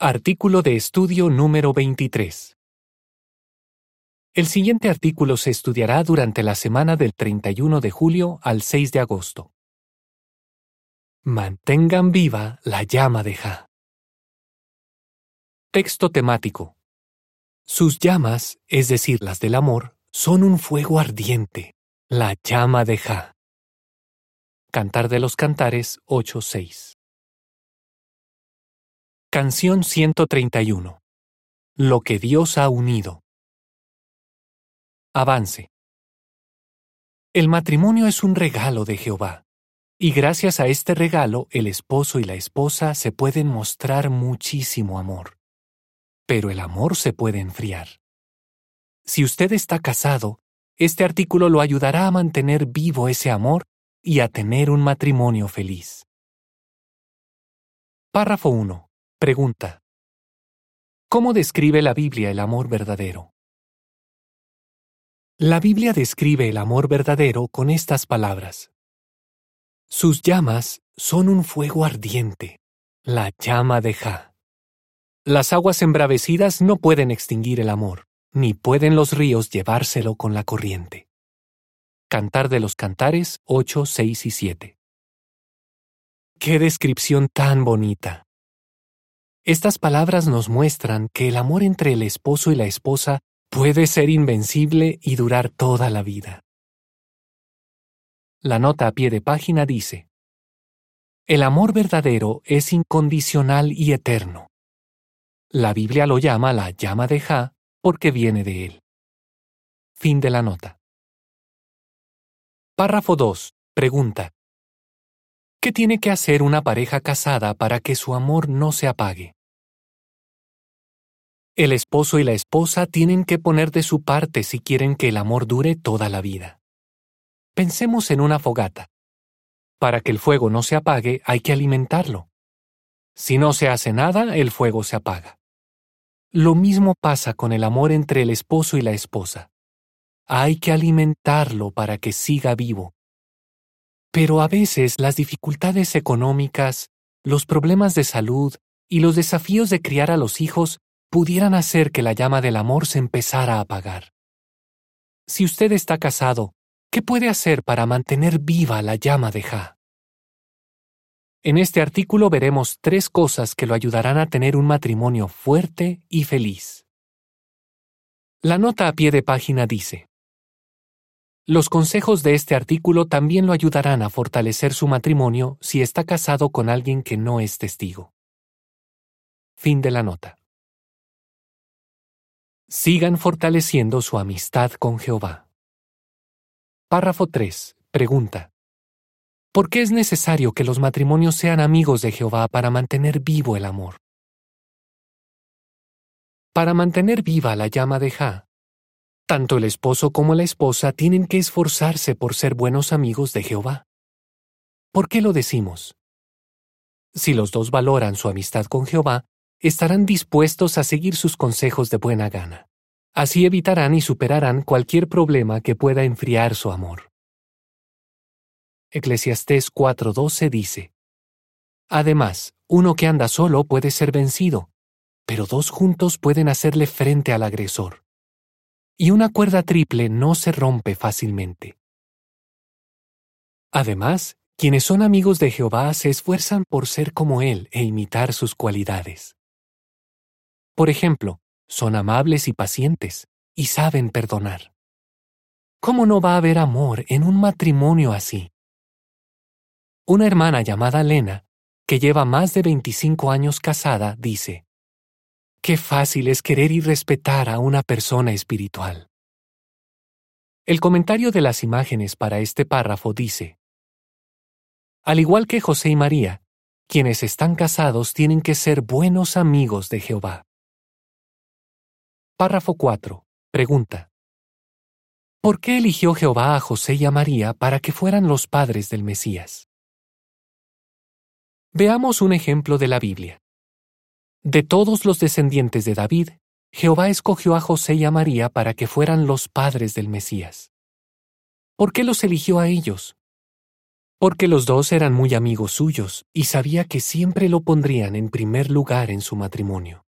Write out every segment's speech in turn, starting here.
Artículo de estudio número 23. El siguiente artículo se estudiará durante la semana del 31 de julio al 6 de agosto. Mantengan viva la llama de Ja. Texto temático. Sus llamas, es decir, las del amor, son un fuego ardiente, la llama de Ja. Cantar de los Cantares 8.6. Canción 131. Lo que Dios ha unido. Avance. El matrimonio es un regalo de Jehová, y gracias a este regalo el esposo y la esposa se pueden mostrar muchísimo amor. Pero el amor se puede enfriar. Si usted está casado, este artículo lo ayudará a mantener vivo ese amor y a tener un matrimonio feliz. Párrafo 1. Pregunta. ¿Cómo describe la Biblia el amor verdadero? La Biblia describe el amor verdadero con estas palabras. Sus llamas son un fuego ardiente, la llama de Ja. Las aguas embravecidas no pueden extinguir el amor, ni pueden los ríos llevárselo con la corriente. Cantar de los Cantares 8, 6 y 7. ¡Qué descripción tan bonita! Estas palabras nos muestran que el amor entre el esposo y la esposa puede ser invencible y durar toda la vida. La nota a pie de página dice, El amor verdadero es incondicional y eterno. La Biblia lo llama la llama de Ja porque viene de él. Fin de la nota. Párrafo 2. Pregunta. ¿Qué tiene que hacer una pareja casada para que su amor no se apague? El esposo y la esposa tienen que poner de su parte si quieren que el amor dure toda la vida. Pensemos en una fogata. Para que el fuego no se apague hay que alimentarlo. Si no se hace nada, el fuego se apaga. Lo mismo pasa con el amor entre el esposo y la esposa. Hay que alimentarlo para que siga vivo. Pero a veces las dificultades económicas, los problemas de salud y los desafíos de criar a los hijos pudieran hacer que la llama del amor se empezara a apagar. Si usted está casado, ¿qué puede hacer para mantener viva la llama de Ja? En este artículo veremos tres cosas que lo ayudarán a tener un matrimonio fuerte y feliz. La nota a pie de página dice, Los consejos de este artículo también lo ayudarán a fortalecer su matrimonio si está casado con alguien que no es testigo. Fin de la nota sigan fortaleciendo su amistad con Jehová. Párrafo 3. Pregunta. ¿Por qué es necesario que los matrimonios sean amigos de Jehová para mantener vivo el amor? Para mantener viva la llama de Ja, tanto el esposo como la esposa tienen que esforzarse por ser buenos amigos de Jehová. ¿Por qué lo decimos? Si los dos valoran su amistad con Jehová, estarán dispuestos a seguir sus consejos de buena gana. Así evitarán y superarán cualquier problema que pueda enfriar su amor. Eclesiastés 4:12 dice, Además, uno que anda solo puede ser vencido, pero dos juntos pueden hacerle frente al agresor. Y una cuerda triple no se rompe fácilmente. Además, quienes son amigos de Jehová se esfuerzan por ser como Él e imitar sus cualidades. Por ejemplo, son amables y pacientes, y saben perdonar. ¿Cómo no va a haber amor en un matrimonio así? Una hermana llamada Lena, que lleva más de 25 años casada, dice, Qué fácil es querer y respetar a una persona espiritual. El comentario de las imágenes para este párrafo dice, Al igual que José y María, quienes están casados tienen que ser buenos amigos de Jehová. Párrafo 4. Pregunta. ¿Por qué eligió Jehová a José y a María para que fueran los padres del Mesías? Veamos un ejemplo de la Biblia. De todos los descendientes de David, Jehová escogió a José y a María para que fueran los padres del Mesías. ¿Por qué los eligió a ellos? porque los dos eran muy amigos suyos y sabía que siempre lo pondrían en primer lugar en su matrimonio.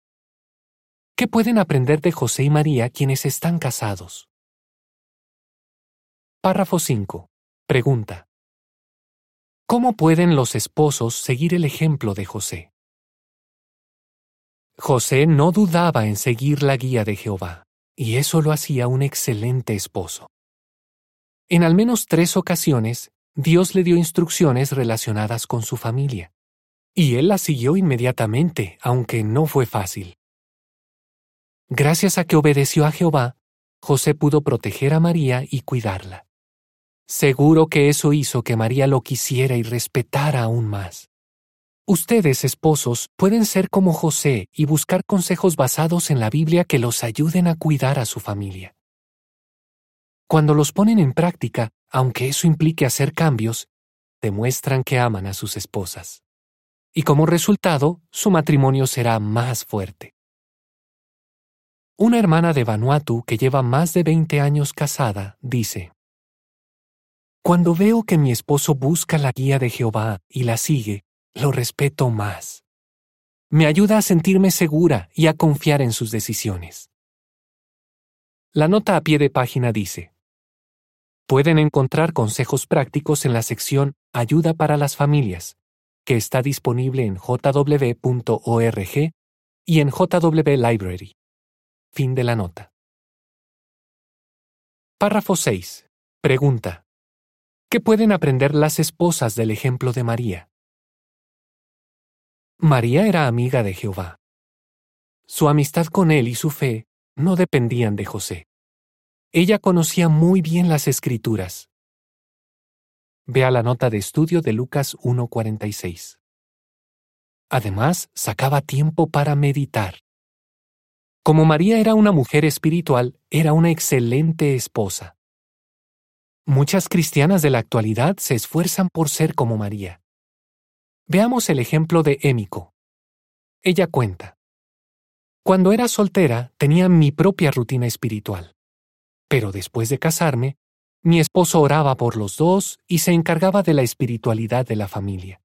¿Qué pueden aprender de José y María quienes están casados? Párrafo 5. Pregunta. ¿Cómo pueden los esposos seguir el ejemplo de José? José no dudaba en seguir la guía de Jehová, y eso lo hacía un excelente esposo. En al menos tres ocasiones, Dios le dio instrucciones relacionadas con su familia, y él las siguió inmediatamente, aunque no fue fácil. Gracias a que obedeció a Jehová, José pudo proteger a María y cuidarla. Seguro que eso hizo que María lo quisiera y respetara aún más. Ustedes, esposos, pueden ser como José y buscar consejos basados en la Biblia que los ayuden a cuidar a su familia. Cuando los ponen en práctica, aunque eso implique hacer cambios, demuestran que aman a sus esposas. Y como resultado, su matrimonio será más fuerte. Una hermana de Vanuatu que lleva más de 20 años casada dice, Cuando veo que mi esposo busca la guía de Jehová y la sigue, lo respeto más. Me ayuda a sentirme segura y a confiar en sus decisiones. La nota a pie de página dice, Pueden encontrar consejos prácticos en la sección Ayuda para las familias, que está disponible en jw.org y en JW Library. Fin de la nota. Párrafo 6. Pregunta. ¿Qué pueden aprender las esposas del ejemplo de María? María era amiga de Jehová. Su amistad con él y su fe no dependían de José. Ella conocía muy bien las escrituras. Vea la nota de estudio de Lucas 1.46. Además, sacaba tiempo para meditar. Como María era una mujer espiritual, era una excelente esposa. Muchas cristianas de la actualidad se esfuerzan por ser como María. Veamos el ejemplo de Émico. Ella cuenta. Cuando era soltera tenía mi propia rutina espiritual. Pero después de casarme, mi esposo oraba por los dos y se encargaba de la espiritualidad de la familia.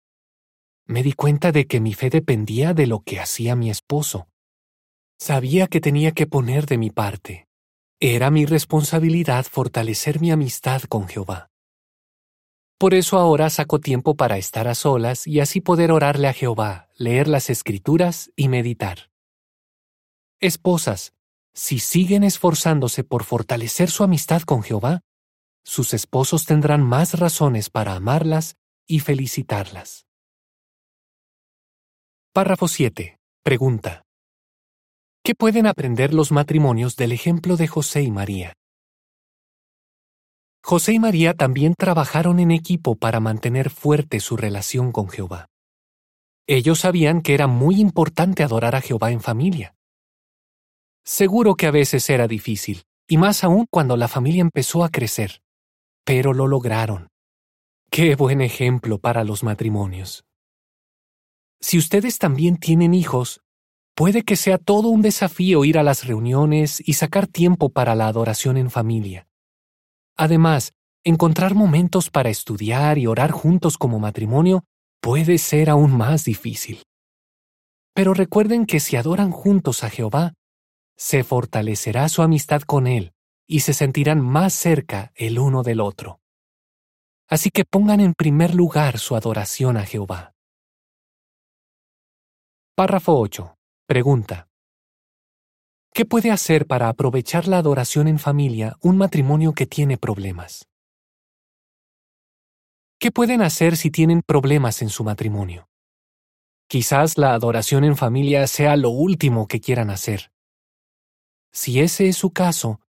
Me di cuenta de que mi fe dependía de lo que hacía mi esposo. Sabía que tenía que poner de mi parte. Era mi responsabilidad fortalecer mi amistad con Jehová. Por eso ahora saco tiempo para estar a solas y así poder orarle a Jehová, leer las escrituras y meditar. Esposas, si siguen esforzándose por fortalecer su amistad con Jehová, sus esposos tendrán más razones para amarlas y felicitarlas. Párrafo 7. Pregunta. ¿Qué pueden aprender los matrimonios del ejemplo de José y María? José y María también trabajaron en equipo para mantener fuerte su relación con Jehová. Ellos sabían que era muy importante adorar a Jehová en familia. Seguro que a veces era difícil, y más aún cuando la familia empezó a crecer, pero lo lograron. Qué buen ejemplo para los matrimonios. Si ustedes también tienen hijos, puede que sea todo un desafío ir a las reuniones y sacar tiempo para la adoración en familia. Además, encontrar momentos para estudiar y orar juntos como matrimonio puede ser aún más difícil. Pero recuerden que si adoran juntos a Jehová, se fortalecerá su amistad con Él y se sentirán más cerca el uno del otro. Así que pongan en primer lugar su adoración a Jehová. Párrafo 8. Pregunta. ¿Qué puede hacer para aprovechar la adoración en familia un matrimonio que tiene problemas? ¿Qué pueden hacer si tienen problemas en su matrimonio? Quizás la adoración en familia sea lo último que quieran hacer. Si ese es su caso,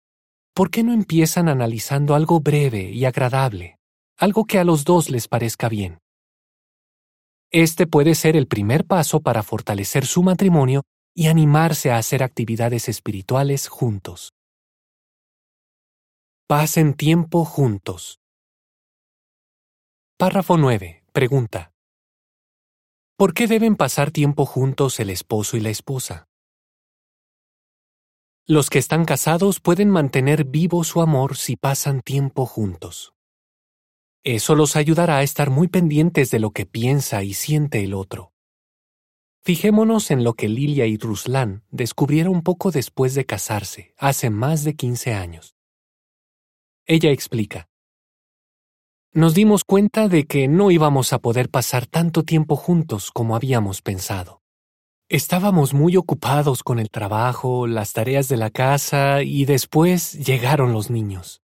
¿por qué no empiezan analizando algo breve y agradable, algo que a los dos les parezca bien? Este puede ser el primer paso para fortalecer su matrimonio y animarse a hacer actividades espirituales juntos. Pasen tiempo juntos. Párrafo 9. Pregunta. ¿Por qué deben pasar tiempo juntos el esposo y la esposa? Los que están casados pueden mantener vivo su amor si pasan tiempo juntos. Eso los ayudará a estar muy pendientes de lo que piensa y siente el otro. Fijémonos en lo que Lilia y Ruslan descubrieron poco después de casarse, hace más de 15 años. Ella explica. Nos dimos cuenta de que no íbamos a poder pasar tanto tiempo juntos como habíamos pensado. Estábamos muy ocupados con el trabajo, las tareas de la casa y después llegaron los niños.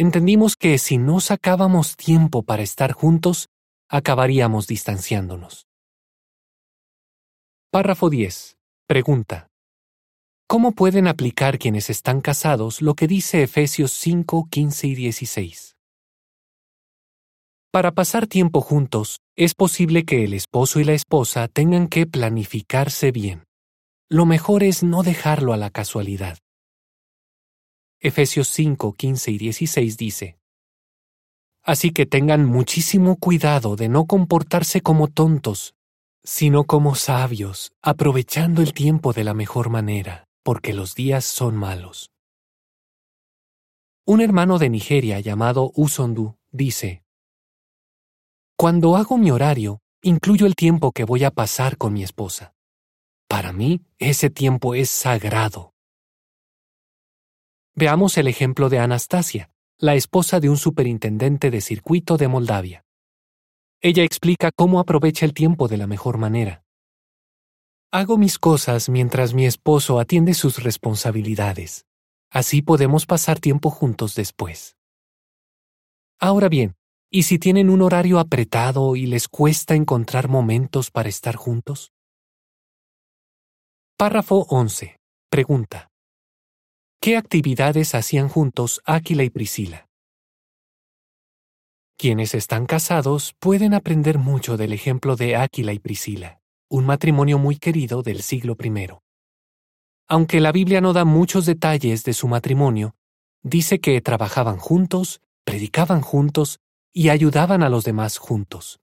Entendimos que si no sacábamos tiempo para estar juntos, acabaríamos distanciándonos. Párrafo 10. Pregunta. ¿Cómo pueden aplicar quienes están casados lo que dice Efesios 5, 15 y 16? Para pasar tiempo juntos, es posible que el esposo y la esposa tengan que planificarse bien. Lo mejor es no dejarlo a la casualidad. Efesios 5, 15 y 16 dice, Así que tengan muchísimo cuidado de no comportarse como tontos, sino como sabios, aprovechando el tiempo de la mejor manera, porque los días son malos. Un hermano de Nigeria llamado Usondu dice, cuando hago mi horario, incluyo el tiempo que voy a pasar con mi esposa. Para mí, ese tiempo es sagrado. Veamos el ejemplo de Anastasia, la esposa de un superintendente de circuito de Moldavia. Ella explica cómo aprovecha el tiempo de la mejor manera. Hago mis cosas mientras mi esposo atiende sus responsabilidades. Así podemos pasar tiempo juntos después. Ahora bien, ¿Y si tienen un horario apretado y les cuesta encontrar momentos para estar juntos? Párrafo 11. Pregunta. ¿Qué actividades hacían juntos Áquila y Priscila? Quienes están casados pueden aprender mucho del ejemplo de Áquila y Priscila, un matrimonio muy querido del siglo I. Aunque la Biblia no da muchos detalles de su matrimonio, dice que trabajaban juntos, predicaban juntos y ayudaban a los demás juntos.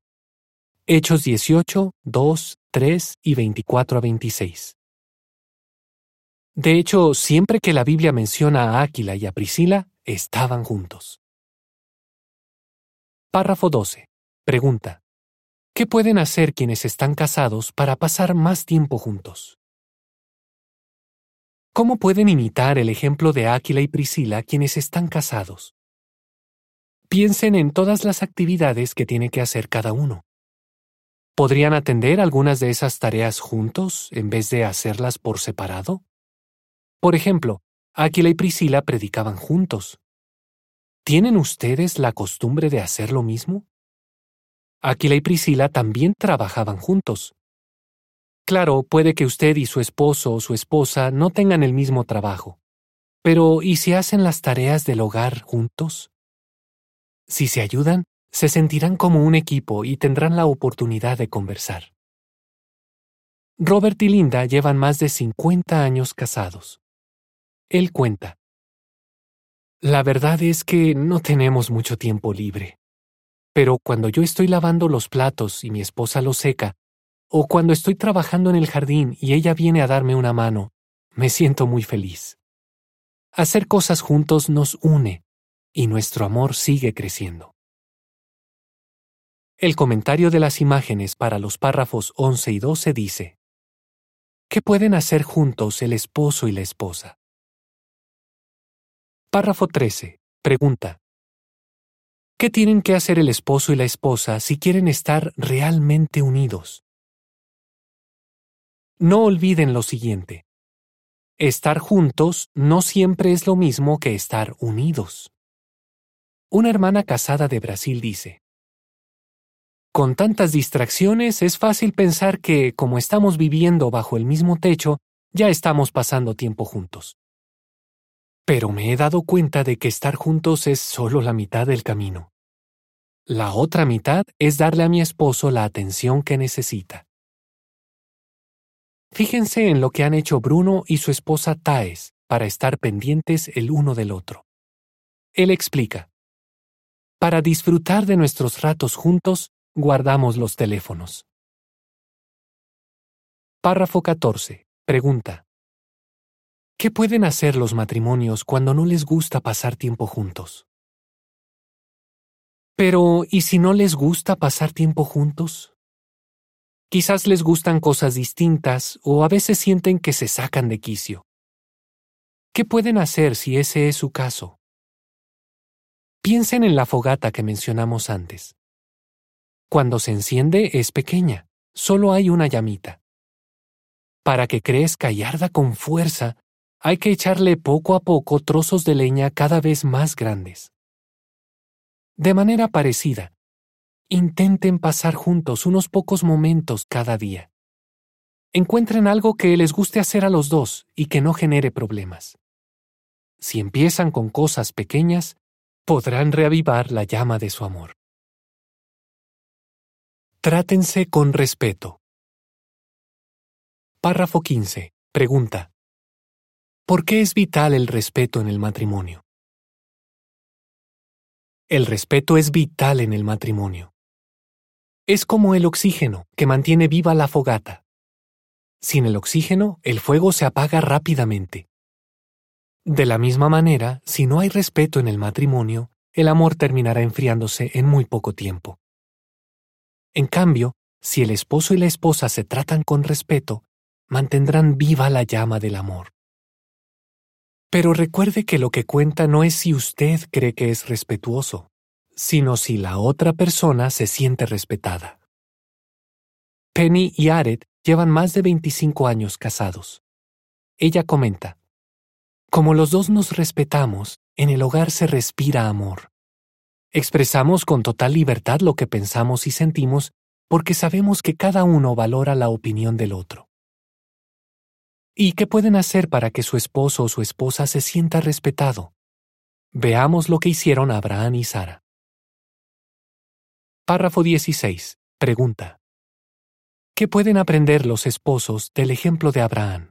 Hechos 18, 2, 3 y 24 a 26. De hecho, siempre que la Biblia menciona a Áquila y a Priscila, estaban juntos. Párrafo 12. Pregunta. ¿Qué pueden hacer quienes están casados para pasar más tiempo juntos? ¿Cómo pueden imitar el ejemplo de Áquila y Priscila quienes están casados? piensen en todas las actividades que tiene que hacer cada uno. ¿Podrían atender algunas de esas tareas juntos en vez de hacerlas por separado? Por ejemplo, Aquila y Priscila predicaban juntos. ¿Tienen ustedes la costumbre de hacer lo mismo? Aquila y Priscila también trabajaban juntos. Claro, puede que usted y su esposo o su esposa no tengan el mismo trabajo. Pero ¿y si hacen las tareas del hogar juntos? Si se ayudan, se sentirán como un equipo y tendrán la oportunidad de conversar. Robert y Linda llevan más de 50 años casados. Él cuenta. La verdad es que no tenemos mucho tiempo libre. Pero cuando yo estoy lavando los platos y mi esposa los seca, o cuando estoy trabajando en el jardín y ella viene a darme una mano, me siento muy feliz. Hacer cosas juntos nos une y nuestro amor sigue creciendo. El comentario de las imágenes para los párrafos 11 y 12 dice, ¿Qué pueden hacer juntos el esposo y la esposa? Párrafo 13. Pregunta. ¿Qué tienen que hacer el esposo y la esposa si quieren estar realmente unidos? No olviden lo siguiente. Estar juntos no siempre es lo mismo que estar unidos. Una hermana casada de Brasil dice, Con tantas distracciones es fácil pensar que, como estamos viviendo bajo el mismo techo, ya estamos pasando tiempo juntos. Pero me he dado cuenta de que estar juntos es solo la mitad del camino. La otra mitad es darle a mi esposo la atención que necesita. Fíjense en lo que han hecho Bruno y su esposa Taes para estar pendientes el uno del otro. Él explica, para disfrutar de nuestros ratos juntos, guardamos los teléfonos. Párrafo 14. Pregunta. ¿Qué pueden hacer los matrimonios cuando no les gusta pasar tiempo juntos? Pero, ¿y si no les gusta pasar tiempo juntos? Quizás les gustan cosas distintas o a veces sienten que se sacan de quicio. ¿Qué pueden hacer si ese es su caso? Piensen en la fogata que mencionamos antes. Cuando se enciende es pequeña, solo hay una llamita. Para que crezca y arda con fuerza, hay que echarle poco a poco trozos de leña cada vez más grandes. De manera parecida, intenten pasar juntos unos pocos momentos cada día. Encuentren algo que les guste hacer a los dos y que no genere problemas. Si empiezan con cosas pequeñas, podrán reavivar la llama de su amor. Trátense con respeto. Párrafo 15. Pregunta. ¿Por qué es vital el respeto en el matrimonio? El respeto es vital en el matrimonio. Es como el oxígeno que mantiene viva la fogata. Sin el oxígeno, el fuego se apaga rápidamente. De la misma manera, si no hay respeto en el matrimonio, el amor terminará enfriándose en muy poco tiempo. En cambio, si el esposo y la esposa se tratan con respeto, mantendrán viva la llama del amor. Pero recuerde que lo que cuenta no es si usted cree que es respetuoso, sino si la otra persona se siente respetada. Penny y Aret llevan más de 25 años casados. Ella comenta, Como los dos nos respetamos, en el hogar se respira amor. Expresamos con total libertad lo que pensamos y sentimos porque sabemos que cada uno valora la opinión del otro. ¿Y qué pueden hacer para que su esposo o su esposa se sienta respetado? Veamos lo que hicieron Abraham y Sara. Párrafo 16. Pregunta. ¿Qué pueden aprender los esposos del ejemplo de Abraham?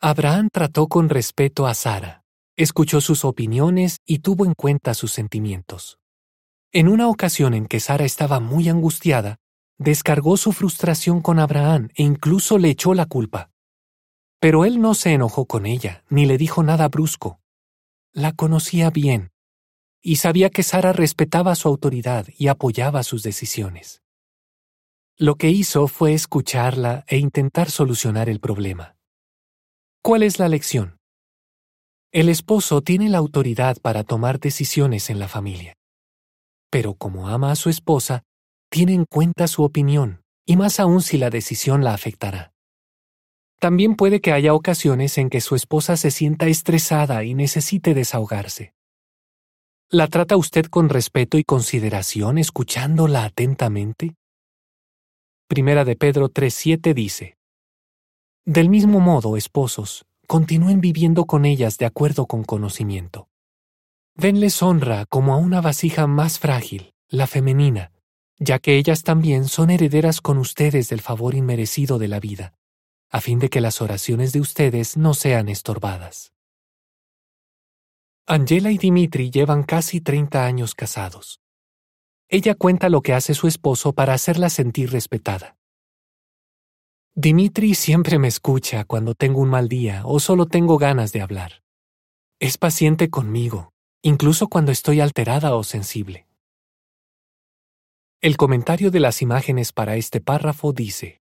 Abraham trató con respeto a Sara, escuchó sus opiniones y tuvo en cuenta sus sentimientos. En una ocasión en que Sara estaba muy angustiada, descargó su frustración con Abraham e incluso le echó la culpa. Pero él no se enojó con ella, ni le dijo nada brusco. La conocía bien, y sabía que Sara respetaba su autoridad y apoyaba sus decisiones. Lo que hizo fue escucharla e intentar solucionar el problema. ¿Cuál es la lección? El esposo tiene la autoridad para tomar decisiones en la familia. Pero como ama a su esposa, tiene en cuenta su opinión, y más aún si la decisión la afectará. También puede que haya ocasiones en que su esposa se sienta estresada y necesite desahogarse. ¿La trata usted con respeto y consideración escuchándola atentamente? Primera de Pedro 3.7 dice, Del mismo modo, esposos, continúen viviendo con ellas de acuerdo con conocimiento. Denles honra como a una vasija más frágil, la femenina, ya que ellas también son herederas con ustedes del favor inmerecido de la vida, a fin de que las oraciones de ustedes no sean estorbadas. Angela y Dimitri llevan casi 30 años casados. Ella cuenta lo que hace su esposo para hacerla sentir respetada. Dimitri siempre me escucha cuando tengo un mal día o solo tengo ganas de hablar. Es paciente conmigo, incluso cuando estoy alterada o sensible. El comentario de las imágenes para este párrafo dice,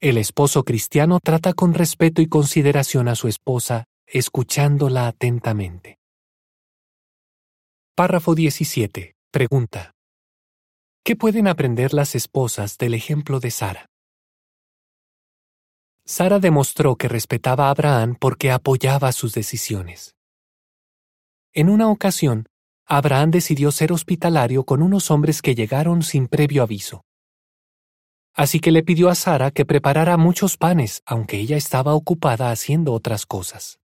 El esposo cristiano trata con respeto y consideración a su esposa, escuchándola atentamente. Párrafo 17. Pregunta. ¿Qué pueden aprender las esposas del ejemplo de Sara? Sara demostró que respetaba a Abraham porque apoyaba sus decisiones. En una ocasión, Abraham decidió ser hospitalario con unos hombres que llegaron sin previo aviso. Así que le pidió a Sara que preparara muchos panes, aunque ella estaba ocupada haciendo otras cosas.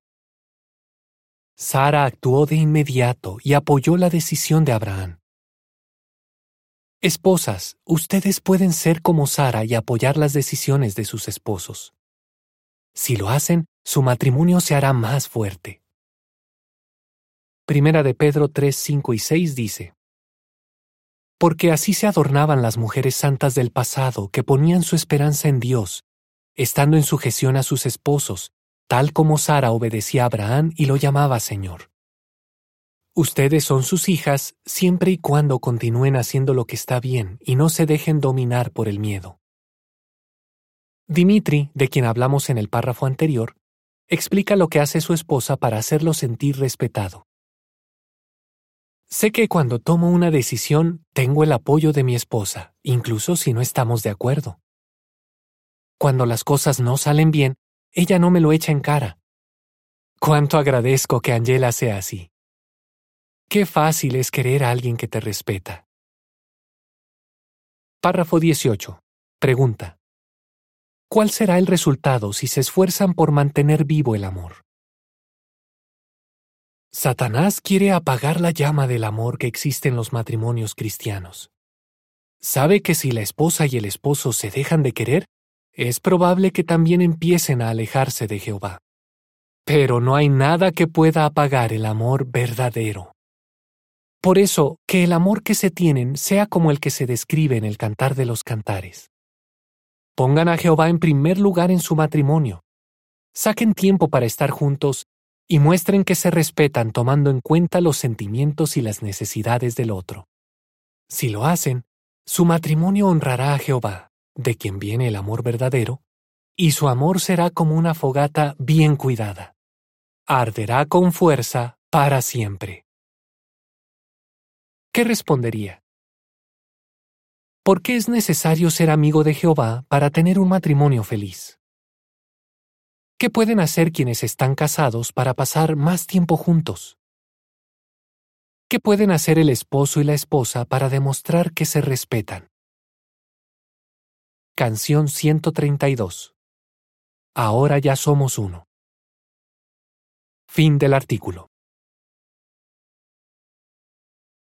Sara actuó de inmediato y apoyó la decisión de Abraham. Esposas, ustedes pueden ser como Sara y apoyar las decisiones de sus esposos. Si lo hacen, su matrimonio se hará más fuerte. Primera de Pedro 3, 5 y 6 dice, Porque así se adornaban las mujeres santas del pasado que ponían su esperanza en Dios, estando en sujeción a sus esposos, tal como Sara obedecía a Abraham y lo llamaba Señor. Ustedes son sus hijas siempre y cuando continúen haciendo lo que está bien y no se dejen dominar por el miedo. Dimitri, de quien hablamos en el párrafo anterior, explica lo que hace su esposa para hacerlo sentir respetado. Sé que cuando tomo una decisión tengo el apoyo de mi esposa, incluso si no estamos de acuerdo. Cuando las cosas no salen bien, ella no me lo echa en cara. Cuánto agradezco que Angela sea así. Qué fácil es querer a alguien que te respeta. Párrafo 18. Pregunta. ¿Cuál será el resultado si se esfuerzan por mantener vivo el amor? Satanás quiere apagar la llama del amor que existe en los matrimonios cristianos. Sabe que si la esposa y el esposo se dejan de querer, es probable que también empiecen a alejarse de Jehová. Pero no hay nada que pueda apagar el amor verdadero. Por eso, que el amor que se tienen sea como el que se describe en el Cantar de los Cantares. Pongan a Jehová en primer lugar en su matrimonio. Saquen tiempo para estar juntos y muestren que se respetan tomando en cuenta los sentimientos y las necesidades del otro. Si lo hacen, su matrimonio honrará a Jehová, de quien viene el amor verdadero, y su amor será como una fogata bien cuidada. Arderá con fuerza para siempre. ¿qué respondería? ¿Por qué es necesario ser amigo de Jehová para tener un matrimonio feliz? ¿Qué pueden hacer quienes están casados para pasar más tiempo juntos? ¿Qué pueden hacer el esposo y la esposa para demostrar que se respetan? Canción 132. Ahora ya somos uno. Fin del artículo.